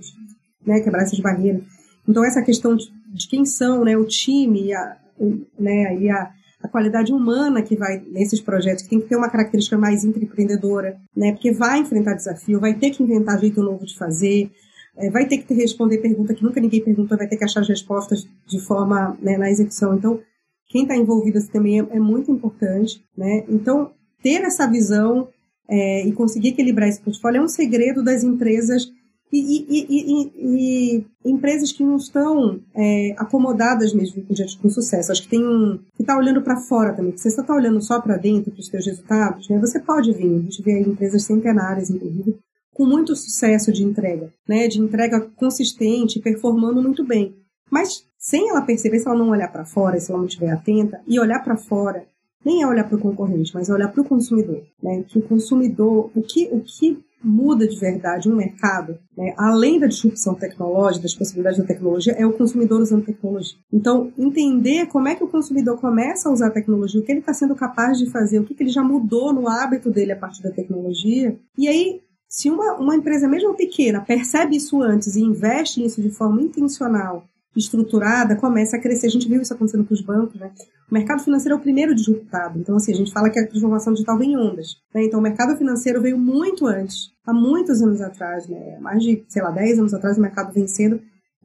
Speaker 2: né, quebrar essas barreiras. Então, essa questão de, de quem são, né, o time, a, né, e a, a qualidade humana que vai nesses projetos, que tem que ter uma característica mais empreendedora, né? Porque vai enfrentar desafio, vai ter que inventar jeito novo de fazer, é, vai ter que responder pergunta que nunca ninguém perguntou, vai ter que achar as respostas de forma né, na execução. Então, quem está envolvido assim, também é, é, muito importante, né? Então, ter essa visão é, e conseguir equilibrar esse portfólio é um segredo das empresas e, e, e, e, empresas que não estão é, acomodadas mesmo diante com sucesso. Acho que tem um que está olhando para fora também. Se você está olhando só para dentro para os seus resultados, né, você pode vir. A gente vê empresas centenárias, inclusive, com muito sucesso de entrega, né, de entrega consistente, performando muito bem. Mas sem ela perceber, se ela não olhar para fora, se ela não estiver atenta e olhar para fora, nem é olhar para o concorrente, mas é olhar para o consumidor, né? Que o consumidor, o que, o que muda de verdade um mercado, né, além da disrupção tecnológica, das possibilidades da tecnologia, é o consumidor usando tecnologia. Então, entender como é que o consumidor começa a usar a tecnologia, o que ele está sendo capaz de fazer, o que, que ele já mudou no hábito dele a partir da tecnologia. E aí, se uma, uma empresa, mesmo pequena, percebe isso antes e investe nisso de forma intencional estruturada começa a crescer. A gente viu isso acontecendo com os bancos, né? O mercado financeiro é o primeiro disruptado. Então, assim, a gente fala que a transformação digital vem em ondas. Né? Então, o mercado financeiro veio muito antes, há muitos anos atrás, né? Mais de, sei lá, 10 anos atrás, o mercado vem.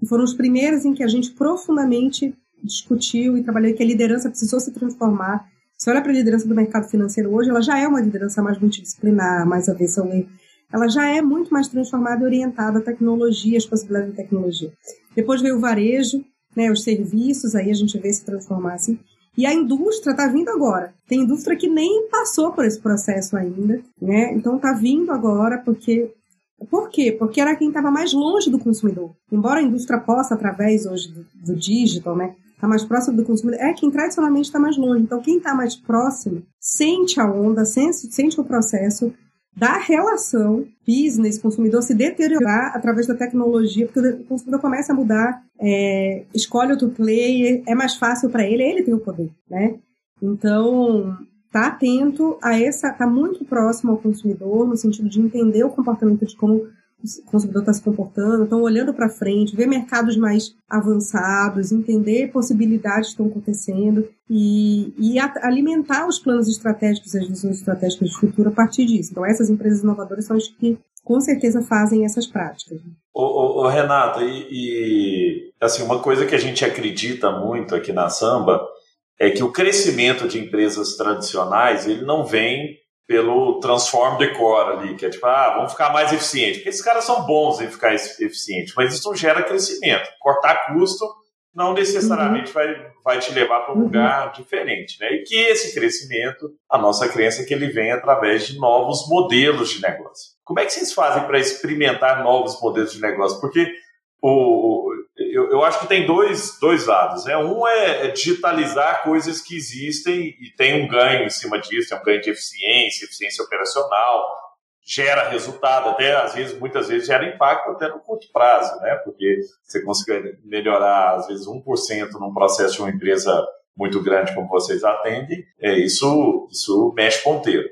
Speaker 2: E foram os primeiros em que a gente profundamente discutiu e trabalhou que a liderança precisou se transformar. Se olha para a liderança do mercado financeiro hoje, ela já é uma liderança mais multidisciplinar, mais avessa ao erro ela já é muito mais transformada e orientada à tecnologia, às possibilidades de tecnologia. Depois veio o varejo, né, os serviços, aí a gente vê se transformar assim. E a indústria está vindo agora. Tem indústria que nem passou por esse processo ainda, né? Então está vindo agora porque por quê? Porque era quem estava mais longe do consumidor. Embora a indústria possa, através hoje do, do digital, né, tá mais próximo do consumidor, é quem tradicionalmente está mais longe. Então, quem está mais próximo sente a onda, sente, sente o processo, da relação business-consumidor se deteriorar através da tecnologia, porque o consumidor começa a mudar, é, escolhe outro player, é mais fácil para ele, ele tem o poder, né? Então, tá atento a essa, tá muito próximo ao consumidor, no sentido de entender o comportamento de como o consumidor está se comportando, estão olhando para frente, ver mercados mais avançados, entender possibilidades que estão acontecendo e, e alimentar os planos estratégicos e as visões estratégicas de futuro a partir disso. Então, essas empresas inovadoras são as que com certeza fazem essas práticas.
Speaker 1: Ô, ô, ô Renata, e, e, assim, uma coisa que a gente acredita muito aqui na Samba é que o crescimento de empresas tradicionais ele não vem pelo transform the core ali, que é tipo, ah, vamos ficar mais eficiente. Porque esses caras são bons em ficar eficiente, mas isso não gera crescimento. Cortar custo não necessariamente uhum. vai, vai te levar para um uhum. lugar diferente. Né? E que esse crescimento, a nossa crença é que ele vem através de novos modelos de negócio. Como é que vocês fazem para experimentar novos modelos de negócio? Porque o, eu, acho que tem dois, dois lados. Né? Um é, é digitalizar coisas que existem e tem um ganho em cima disso, tem um ganho de eficiência, eficiência operacional, gera resultado, até às vezes, muitas vezes gera impacto até no curto prazo, né? Porque você consegue melhorar, às vezes, 1% num processo de uma empresa muito grande como vocês atendem, é, isso, isso mexe ponteiro.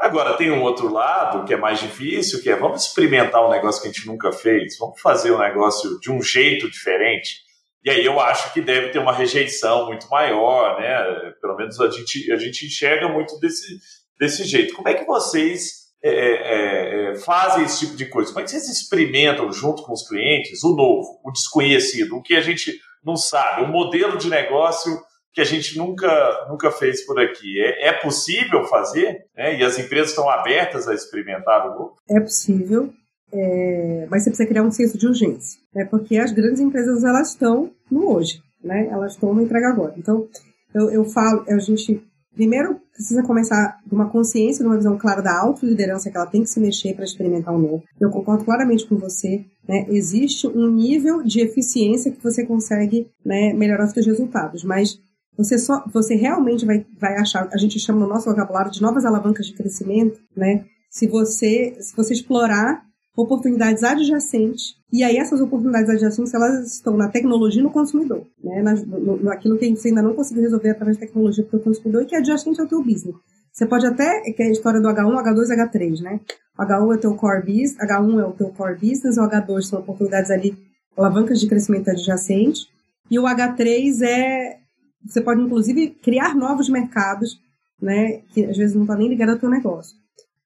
Speaker 1: Agora, tem um outro lado que é mais difícil, que é vamos experimentar um negócio que a gente nunca fez, vamos fazer um negócio de um jeito diferente. E aí eu acho que deve ter uma rejeição muito maior, né? Pelo menos a gente, a gente enxerga muito desse, desse jeito. Como é que vocês é, é, é, fazem esse tipo de coisa? Como é que vocês experimentam junto com os clientes o novo, o desconhecido, o que a gente não sabe, um modelo de negócio que a gente nunca, nunca fez por aqui? É, é possível fazer? Né? E as empresas estão abertas a experimentar o novo?
Speaker 2: É possível, é, mas você precisa criar um senso de urgência, né? porque as grandes empresas elas estão no hoje, né? elas estão no entrega agora. Então, eu, eu falo, a gente primeiro precisa começar de uma consciência, de uma visão clara da autoliderança, que ela tem que se mexer para experimentar o novo. Eu concordo claramente com você. Né? Existe um nível de eficiência que você consegue né, melhorar os seus resultados, mas você só, você realmente vai, vai achar, a gente chama no nosso vocabulário de novas alavancas de crescimento, né? Se você, se você explorar oportunidades adjacentes. E aí essas oportunidades adjacentes, elas estão na tecnologia e no consumidor, né? Na, no, naquilo que você ainda não conseguiu resolver através da tecnologia para o consumidor e que é adjacente ao teu business. Você pode até, que é a história do H1, H2 e H3, né? O H1 é teu core business, H1 é o teu core business, o H2 são oportunidades ali, alavancas de crescimento adjacente, e o H3 é, você pode inclusive criar novos mercados, né? Que às vezes não está nem ligado ao teu negócio.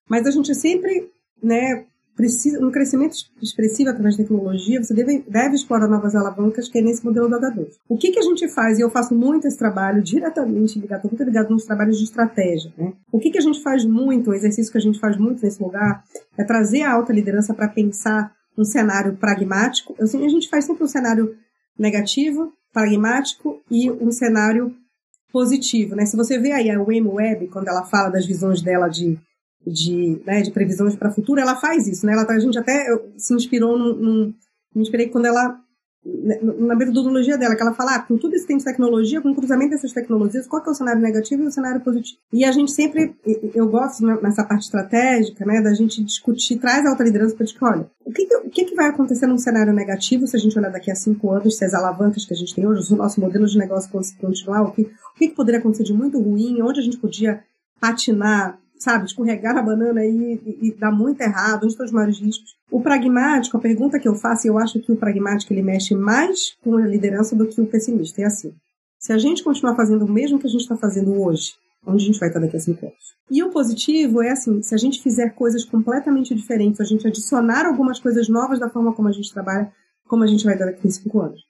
Speaker 2: Mas a gente sempre, né, precisa, um crescimento expressivo através da tecnologia, você deve, deve explorar novas alavancas, que é nesse modelo do H2. O que, que a gente faz, e eu faço muito esse trabalho diretamente ligado, estou muito ligado nos trabalhos de estratégia, né? O que, que a gente faz muito, o exercício que a gente faz muito nesse lugar, é trazer a alta liderança para pensar um cenário pragmático. Assim, a gente faz sempre um cenário negativo, pragmático e um cenário positivo, né? Se você vê aí a Wayne Webb, quando ela fala das visões dela de de, né, de previsões para o futuro, ela faz isso, né? Ela, a gente até se inspirou num, num me inspirei quando ela na metodologia dela, que ela fala, ah, com tudo isso tem de tecnologia, com o cruzamento dessas tecnologias, qual que é o cenário negativo e o cenário positivo? E a gente sempre, eu gosto né, nessa parte estratégica, né, da gente discutir, traz a alta liderança para discutir, olha, o que, o que, que vai acontecer num cenário negativo se a gente olhar daqui a cinco anos, se as alavancas que a gente tem hoje, o nosso modelo de negócio continuar, o que, o que, que poderia acontecer de muito ruim, onde a gente podia patinar sabe, escorregar a banana e, e, e dar muito errado, os maiores riscos. O pragmático, a pergunta que eu faço, eu acho que o pragmático ele mexe mais com a liderança do que o pessimista. É assim. Se a gente continuar fazendo o mesmo que a gente está fazendo hoje, onde a gente vai estar daqui a cinco anos? E o positivo é assim, se a gente fizer coisas completamente diferentes, a gente adicionar algumas coisas novas da forma como a gente trabalha, como a gente vai estar daqui a cinco anos.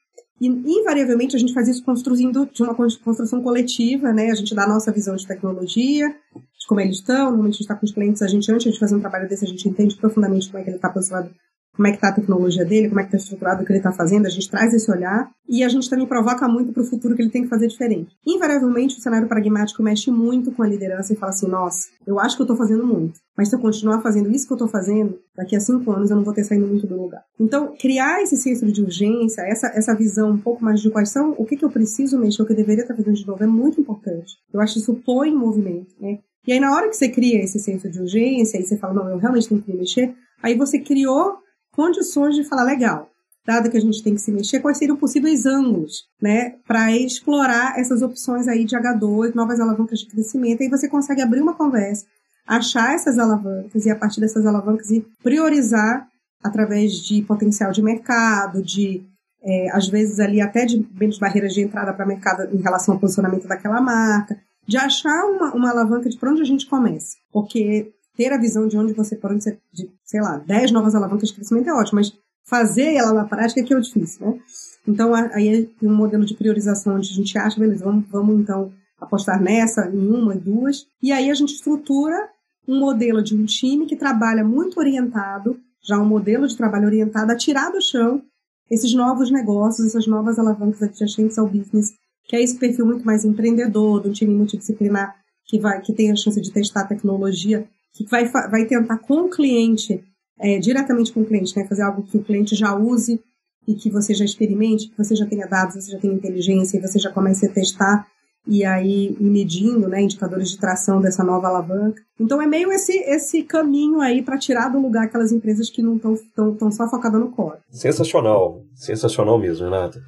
Speaker 2: E, invariavelmente, a gente faz isso construindo de uma construção coletiva, né? A gente dá a nossa visão de tecnologia, de como eles estão. Normalmente a gente está com os clientes, a gente, antes de fazer um trabalho desse, a gente entende profundamente como é que ele está posicionado como é que está a tecnologia dele, como é que está estruturado o que ele está fazendo, a gente traz esse olhar e a gente também provoca muito para o futuro que ele tem que fazer diferente. Invariavelmente, o cenário pragmático mexe muito com a liderança e fala assim, nossa, eu acho que eu estou fazendo muito, mas se eu continuar fazendo isso que eu estou fazendo, daqui a cinco anos eu não vou ter saído muito do lugar. Então, criar esse senso de urgência, essa, essa visão um pouco mais de quais são, o que, que eu preciso mexer, o que eu deveria estar fazendo de novo, é muito importante. Eu acho que isso põe em movimento, né? E aí, na hora que você cria esse senso de urgência, e você fala, não, eu realmente tenho que me mexer, aí você criou condições de falar, legal, dado que a gente tem que se mexer, quais seriam possíveis ângulos, né, para explorar essas opções aí de H2, novas alavancas de crescimento, aí você consegue abrir uma conversa, achar essas alavancas e a partir dessas alavancas e priorizar através de potencial de mercado, de é, às vezes ali até de menos barreiras de entrada para mercado em relação ao posicionamento daquela marca, de achar uma, uma alavanca de para onde a gente começa, porque ter a visão de onde você, onde você, de, sei lá, 10 novas alavancas de crescimento é ótimo, mas fazer ela na prática é que é o difícil, né? Então, aí tem um modelo de priorização onde a gente acha, beleza, vamos, vamos então apostar nessa, em uma, em duas, e aí a gente estrutura um modelo de um time que trabalha muito orientado, já um modelo de trabalho orientado a tirar do chão esses novos negócios, essas novas alavancas adjacentes ao business, que é esse perfil muito mais empreendedor, de um time multidisciplinar que vai que tem a chance de testar tecnologia, que vai, vai tentar com o cliente, é, diretamente com o cliente, né, fazer algo que o cliente já use e que você já experimente, que você já tenha dados, você já tenha inteligência e você já comece a testar e aí medindo, né, indicadores de tração dessa nova alavanca. Então é meio esse esse caminho aí para tirar do lugar aquelas empresas que não estão tão só focadas no core.
Speaker 3: Sensacional, sensacional mesmo, Renata.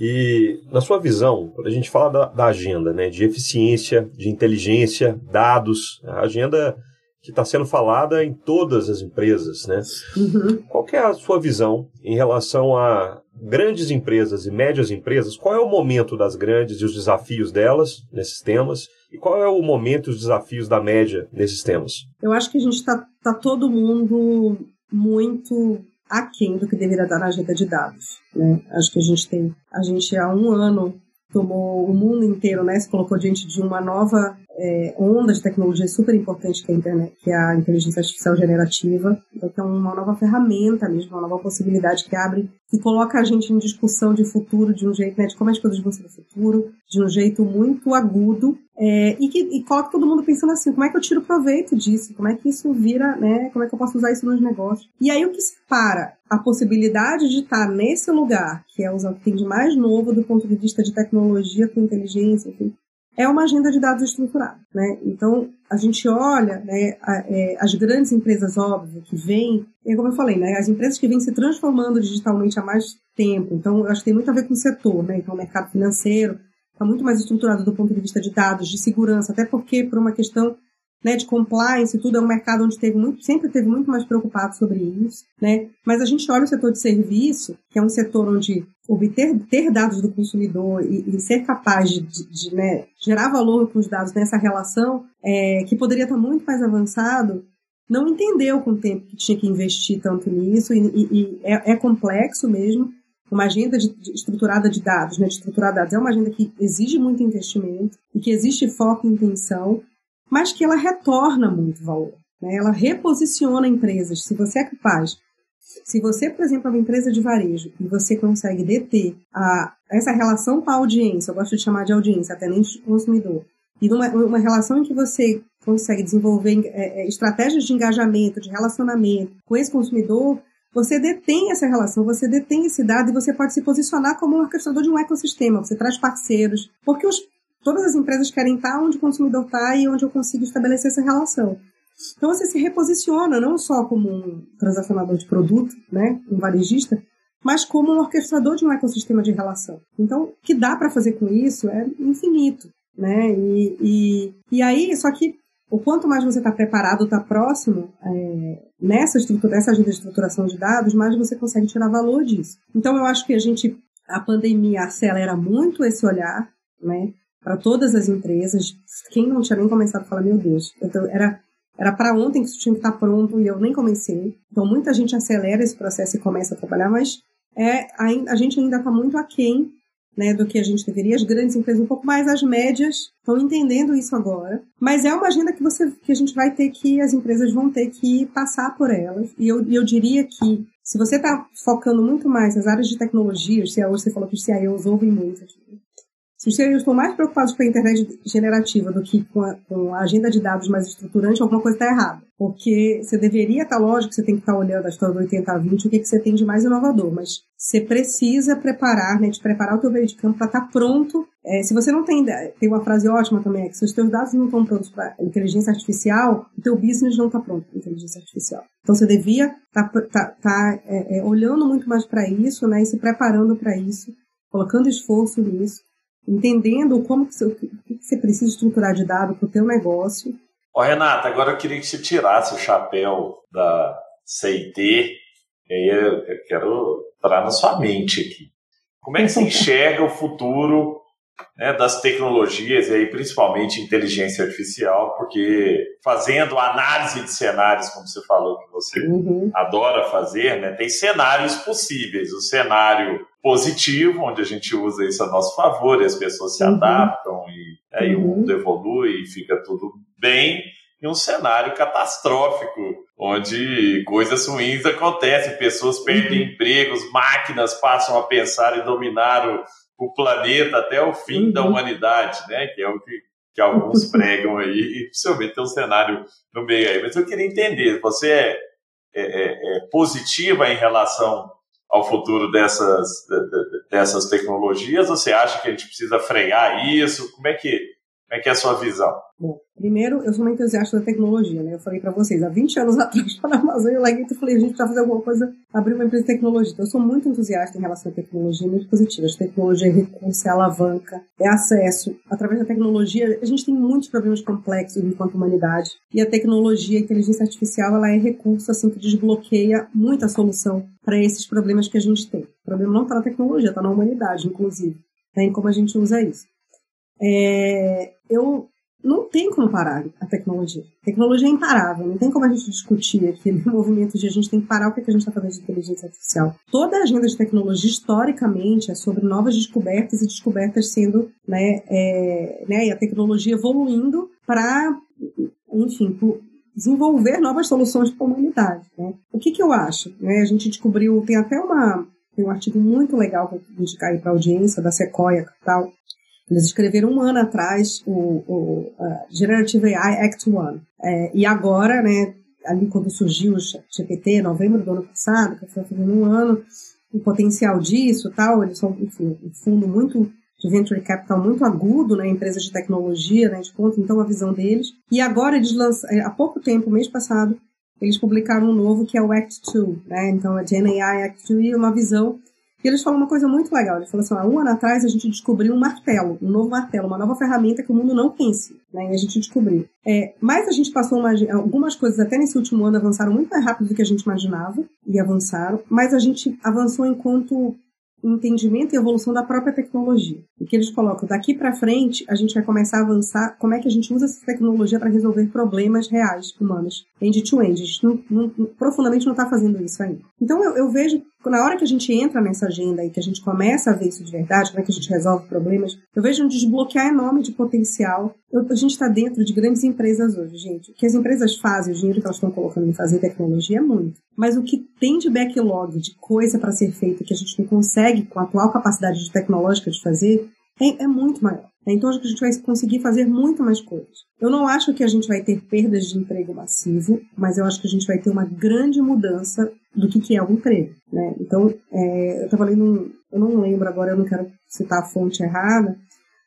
Speaker 3: E na sua visão, quando a gente fala da, da agenda, né, de eficiência, de inteligência, dados, a agenda que está sendo falada em todas as empresas, né? Uhum. Qual é a sua visão em relação a grandes empresas e médias empresas, qual é o momento das grandes e os desafios delas nesses temas? E qual é o momento e os desafios da média nesses temas?
Speaker 2: Eu acho que a gente está tá todo mundo muito aquém do que deveria dar na agenda de dados. Né? Acho que a gente tem, a gente há um ano tomou o mundo inteiro, né, se colocou diante de uma nova é, onda de tecnologia super importante que é a internet, que é a inteligência artificial generativa. Então, uma nova ferramenta mesmo, uma nova possibilidade que abre e coloca a gente em discussão de futuro de um jeito, né, de como as coisas vão ser no futuro, de um jeito muito agudo é, e que e coloca todo mundo pensando assim, como é que eu tiro proveito disso? Como é que isso vira, né? Como é que eu posso usar isso nos negócios? E aí o que separa a possibilidade de estar nesse lugar, que é o que tem de mais novo do ponto de vista de tecnologia com inteligência, enfim, é uma agenda de dados estruturada, né? Então, a gente olha, né, a, é, as grandes empresas, óbvio, que vêm, é como eu falei, né, as empresas que vêm se transformando digitalmente há mais tempo, então, eu acho que tem muito a ver com o setor, né? Então, o mercado financeiro está muito mais estruturado do ponto de vista de dados, de segurança, até porque, por uma questão né, de compliance tudo, é um mercado onde teve muito, sempre teve muito mais preocupado sobre isso, né? Mas a gente olha o setor de serviço, que é um setor onde obter ter dados do consumidor e, e ser capaz de, de, de né, gerar valor com os dados nessa relação, é, que poderia estar muito mais avançado, não entendeu com o tempo que tinha que investir tanto nisso e, e, e é, é, complexo mesmo. Uma agenda de, de, estruturada de dados, né, de estruturar dados, é uma agenda que exige muito investimento e que existe foco e intenção, mas que ela retorna muito valor. Né? Ela reposiciona empresas. Se você é capaz, se você, por exemplo, é uma empresa de varejo e você consegue deter a, essa relação com a audiência, eu gosto de chamar de audiência, até nem de consumidor, e numa, uma relação em que você consegue desenvolver é, é, estratégias de engajamento, de relacionamento com esse consumidor, você detém essa relação, você detém esse dado e você pode se posicionar como um orquestrador de um ecossistema. Você traz parceiros, porque os todas as empresas querem estar onde o consumidor está e onde eu consigo estabelecer essa relação. Então você se reposiciona não só como um transacionador de produto, né, um varejista, mas como um orquestrador de um ecossistema de relação. Então, o que dá para fazer com isso é infinito, né? E, e, e aí, só que o quanto mais você está preparado, está próximo é, nessa estrutura, nessa de estruturação de dados, mais você consegue tirar valor disso. Então, eu acho que a gente, a pandemia acelera muito esse olhar, né? para todas as empresas. Quem não tinha nem começado a falar, meu Deus, era era para ontem que isso tinha que estar tá pronto e eu nem comecei. Então muita gente acelera esse processo e começa a trabalhar, mas é a, a gente ainda está muito aquém né, do que a gente deveria. As grandes empresas um pouco mais, as médias estão entendendo isso agora. Mas é uma agenda que você que a gente vai ter que as empresas vão ter que passar por elas. E eu, eu diria que se você está focando muito mais nas áreas de tecnologia, hoje você falou que os CIOs ouvem muito aqui, se os CIOs estão mais preocupados com a internet generativa do que com a, com a agenda de dados mais estruturante, alguma coisa está errada. Porque você deveria estar, tá, lógico, você tem que estar tá olhando a história do 80 a 20, o que, que você tem de mais inovador, mas você precisa preparar, né, de preparar o teu meio de campo para estar tá pronto. É, se você não tem, tem uma frase ótima também, é que se os teus dados não estão prontos para inteligência artificial, o teu business não está pronto para inteligência artificial. Então você devia estar tá, tá, tá, é, é, olhando muito mais para isso, né, e se preparando para isso, colocando esforço nisso entendendo como que você, o que você precisa estruturar de dado para o teu negócio.
Speaker 1: Ó, Renata, agora eu queria que você tirasse o chapéu da CIT, e aí eu, eu quero entrar na sua mente aqui. Como é que você enxerga o futuro né, das tecnologias, e aí principalmente inteligência artificial, porque fazendo análise de cenários, como você falou que você uhum. adora fazer, né, tem cenários possíveis. O cenário positivo, onde a gente usa isso a nosso favor, e as pessoas se uhum. adaptam, e aí uhum. o mundo evolui e fica tudo bem e um cenário catastrófico, onde coisas ruins acontecem, pessoas perdem uhum. empregos, máquinas passam a pensar e dominar o, o planeta até o fim uhum. da humanidade, né? Que é o que, que alguns pregam aí, e possivelmente tem um cenário no meio aí. Mas eu queria entender, você é, é, é, é positiva em relação ao futuro dessas, dessas tecnologias? Ou você acha que a gente precisa frear isso? Como é que, é, que é a sua visão?
Speaker 2: Bom, primeiro, eu sou uma entusiasta da tecnologia, né? Eu falei para vocês, há 20 anos atrás, na Amazônia, eu falei, a gente precisa fazer alguma coisa, abrir uma empresa de tecnologia. Então, eu sou muito entusiasta em relação à tecnologia, muito positiva. A tecnologia é recurso, é alavanca, é acesso. Através da tecnologia, a gente tem muitos problemas complexos enquanto humanidade. E a tecnologia, a inteligência artificial, ela é recurso, assim, que desbloqueia muita solução para esses problemas que a gente tem. O problema não está na tecnologia, está na humanidade, inclusive. Né? Em como a gente usa isso. É, eu não tem como parar a tecnologia. A tecnologia é imparável, não tem como a gente discutir aqui no movimento de a gente tem que parar o que a gente está fazendo de inteligência artificial. Toda a agenda de tecnologia, historicamente, é sobre novas descobertas e descobertas sendo, né, é, né e a tecnologia evoluindo para, enfim, desenvolver novas soluções para a humanidade. Né? O que, que eu acho? Né, a gente descobriu, tem até uma, tem um artigo muito legal vou indicar aí para a audiência, da Sequoia Capital, eles escreveram um ano atrás o, o Generative AI Act One. É, e agora, né, ali quando surgiu o GPT, novembro do ano passado, que foi fazendo um ano, o potencial disso tal, eles são, enfim, um fundo muito de venture capital muito agudo, né, empresas de tecnologia, né, de ponto, então a visão deles. E agora eles lançam, é, há pouco tempo, mês passado, eles publicaram um novo que é o Act 2, né, então a Gen AI Act 2 é uma visão e eles falam uma coisa muito legal. Eles falam assim: há um ano atrás a gente descobriu um martelo, um novo martelo, uma nova ferramenta que o mundo não conhecia. Né? E a gente descobriu. É, mas a gente passou uma, algumas coisas até nesse último ano avançaram muito mais rápido do que a gente imaginava e avançaram. Mas a gente avançou enquanto entendimento e evolução da própria tecnologia. E que eles colocam, daqui para frente, a gente vai começar a avançar como é que a gente usa essa tecnologia para resolver problemas reais humanos, end-to-end. A gente não, não, profundamente não está fazendo isso ainda. Então eu, eu vejo na hora que a gente entra nessa agenda e que a gente começa a ver isso de verdade, como é que a gente resolve problemas, eu vejo um desbloquear enorme de potencial. Eu, a gente está dentro de grandes empresas hoje, gente. O que as empresas fazem, o dinheiro que elas estão colocando em fazer tecnologia é muito. Mas o que tem de backlog, de coisa para ser feita que a gente não consegue, com a atual capacidade tecnológica de fazer, é, é muito maior. Então, acho que a gente vai conseguir fazer muito mais coisas. Eu não acho que a gente vai ter perdas de emprego massivo, mas eu acho que a gente vai ter uma grande mudança do que, que é o emprego. Né? Então, é, eu estava lendo, um, eu não lembro agora, eu não quero citar a fonte errada,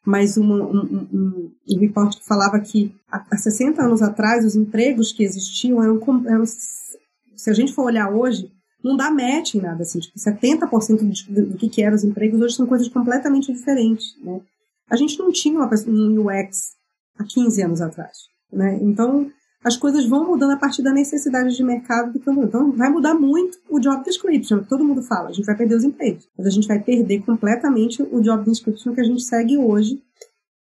Speaker 2: mas uma, um, um, um report que falava que há 60 anos atrás os empregos que existiam eram, eram se a gente for olhar hoje, não dá match em nada, assim, tipo, 70% do, que, que eram os empregos hoje são coisas completamente diferentes, né? A gente não tinha uma, um UX há 15 anos atrás, né? Então, as coisas vão mudando a partir da necessidade de mercado do mundo. Então, vai mudar muito o job description, todo mundo fala. A gente vai perder os empregos, mas a gente vai perder completamente o job description que a gente segue hoje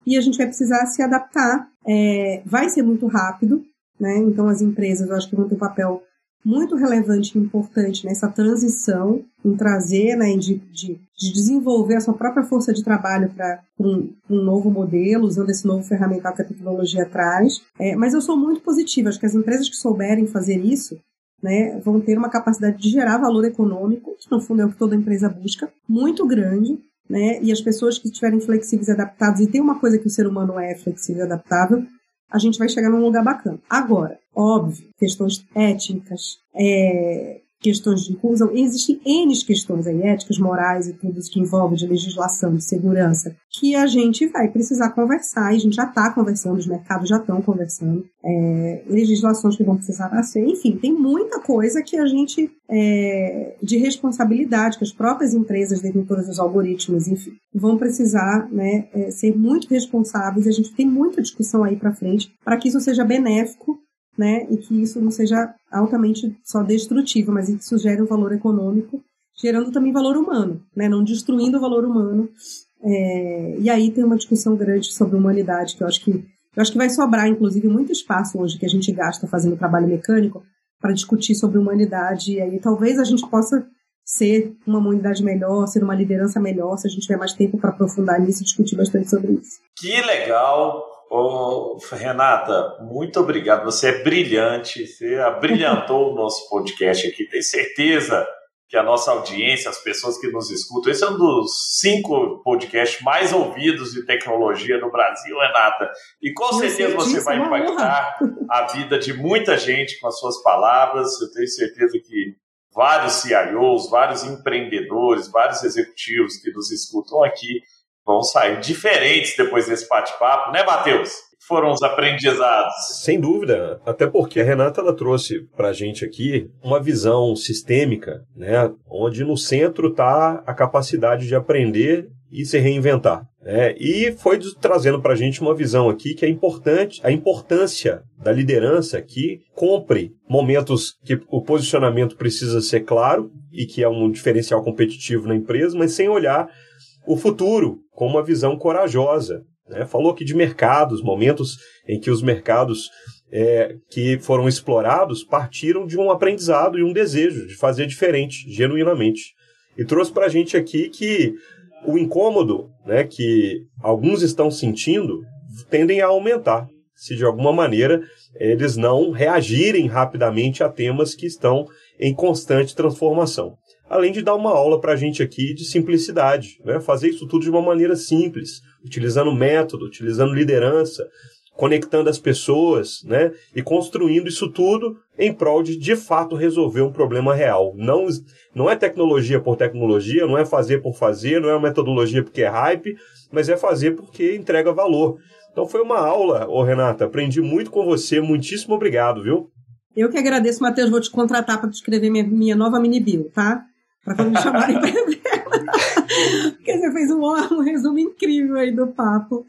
Speaker 2: e a gente vai precisar se adaptar. É, vai ser muito rápido, né? Então, as empresas, eu acho que vão ter um papel muito relevante e importante nessa transição, em trazer, né, de, de, de desenvolver a sua própria força de trabalho para um, um, novo modelo, usando esse novo ferramental que a tecnologia traz. É, mas eu sou muito positiva, acho que as empresas que souberem fazer isso né, vão ter uma capacidade de gerar valor econômico, que no fundo é o que toda empresa busca, muito grande, né, e as pessoas que estiverem flexíveis e adaptadas, e tem uma coisa que o ser humano é flexível e adaptável, a gente vai chegar num lugar bacana. Agora, óbvio, questões étnicas, é, questões de inclusão, existem N questões aí, éticas, morais e tudo isso que envolve de legislação, de segurança, que a gente vai precisar conversar, e a gente já está conversando, os mercados já estão conversando, é, legislações que vão precisar nascer, enfim, tem muita coisa que a gente, é, de responsabilidade, que as próprias empresas, detentores dos algoritmos, enfim, vão precisar né, é, ser muito responsáveis, a gente tem muita discussão aí para frente, para que isso seja benéfico né, e que isso não seja altamente só destrutivo, mas que isso gere um valor econômico, gerando também valor humano, né, não destruindo o valor humano É, e aí tem uma discussão grande sobre humanidade, que eu acho que eu acho que vai sobrar, inclusive, muito espaço hoje que a gente gasta fazendo trabalho mecânico para discutir sobre humanidade. E aí talvez a gente possa ser uma humanidade melhor, ser uma liderança melhor, se a gente tiver mais tempo para aprofundar nisso e discutir bastante sobre isso.
Speaker 1: Que legal! Ô, Renata, muito obrigado. Você é brilhante, você abrilhantou o nosso podcast aqui. Tenho certeza que a nossa audiência, as pessoas que nos escutam, esse é um dos cinco podcasts mais ouvidos de tecnologia no Brasil, Renata. E com certeza você vai impactar a vida de muita gente com as suas palavras. Eu tenho certeza que vários CIOs, vários empreendedores, vários executivos que nos escutam aqui vão sair diferentes depois desse bate-papo, né, Matheus? Foram os aprendizados.
Speaker 3: Sem dúvida, até porque a Renata ela trouxe para a gente aqui uma visão sistêmica, né, onde no centro está a capacidade de aprender e se reinventar. Né? E foi trazendo para a gente uma visão aqui que é importante, a importância da liderança que compre momentos que o posicionamento precisa ser claro e que é um diferencial competitivo na empresa, mas sem olhar o futuro com uma visão corajosa. Né? Falou aqui de mercados, momentos em que os mercados é, que foram explorados partiram de um aprendizado e um desejo de fazer diferente, genuinamente. E trouxe para a gente aqui que o incômodo né, que alguns estão sentindo tendem a aumentar, se de alguma maneira eles não reagirem rapidamente a temas que estão em constante transformação além de dar uma aula para a gente aqui de simplicidade, né? fazer isso tudo de uma maneira simples, utilizando método, utilizando liderança, conectando as pessoas, né? E construindo isso tudo em prol de de fato resolver um problema real. Não, não é tecnologia por tecnologia, não é fazer por fazer, não é metodologia porque é hype, mas é fazer porque entrega valor. Então foi uma aula, ô Renata, aprendi muito com você, muitíssimo obrigado, viu?
Speaker 2: Eu que agradeço, Matheus, vou te contratar para escrever minha, minha nova mini bio, tá? Para quando me chamarem para Porque você fez um, um resumo incrível aí do papo.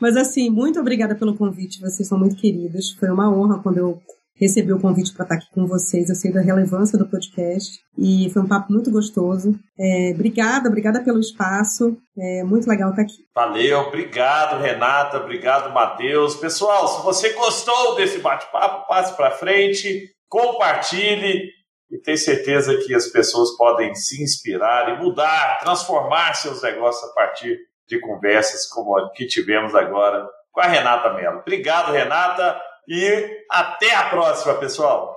Speaker 2: Mas assim, muito obrigada pelo convite, vocês são muito queridos. Foi uma honra quando eu recebi o convite para estar aqui com vocês. Eu sei da relevância do podcast e foi um papo muito gostoso. É, obrigada, obrigada pelo espaço. É muito legal estar aqui.
Speaker 1: Valeu, obrigado, Renata, obrigado, Matheus. Pessoal, se você gostou desse bate-papo, passe para frente, compartilhe e tenho certeza que as pessoas podem se inspirar e mudar, transformar seus negócios a partir de conversas como a que tivemos agora com a Renata Mello. Obrigado, Renata, e até a próxima, pessoal.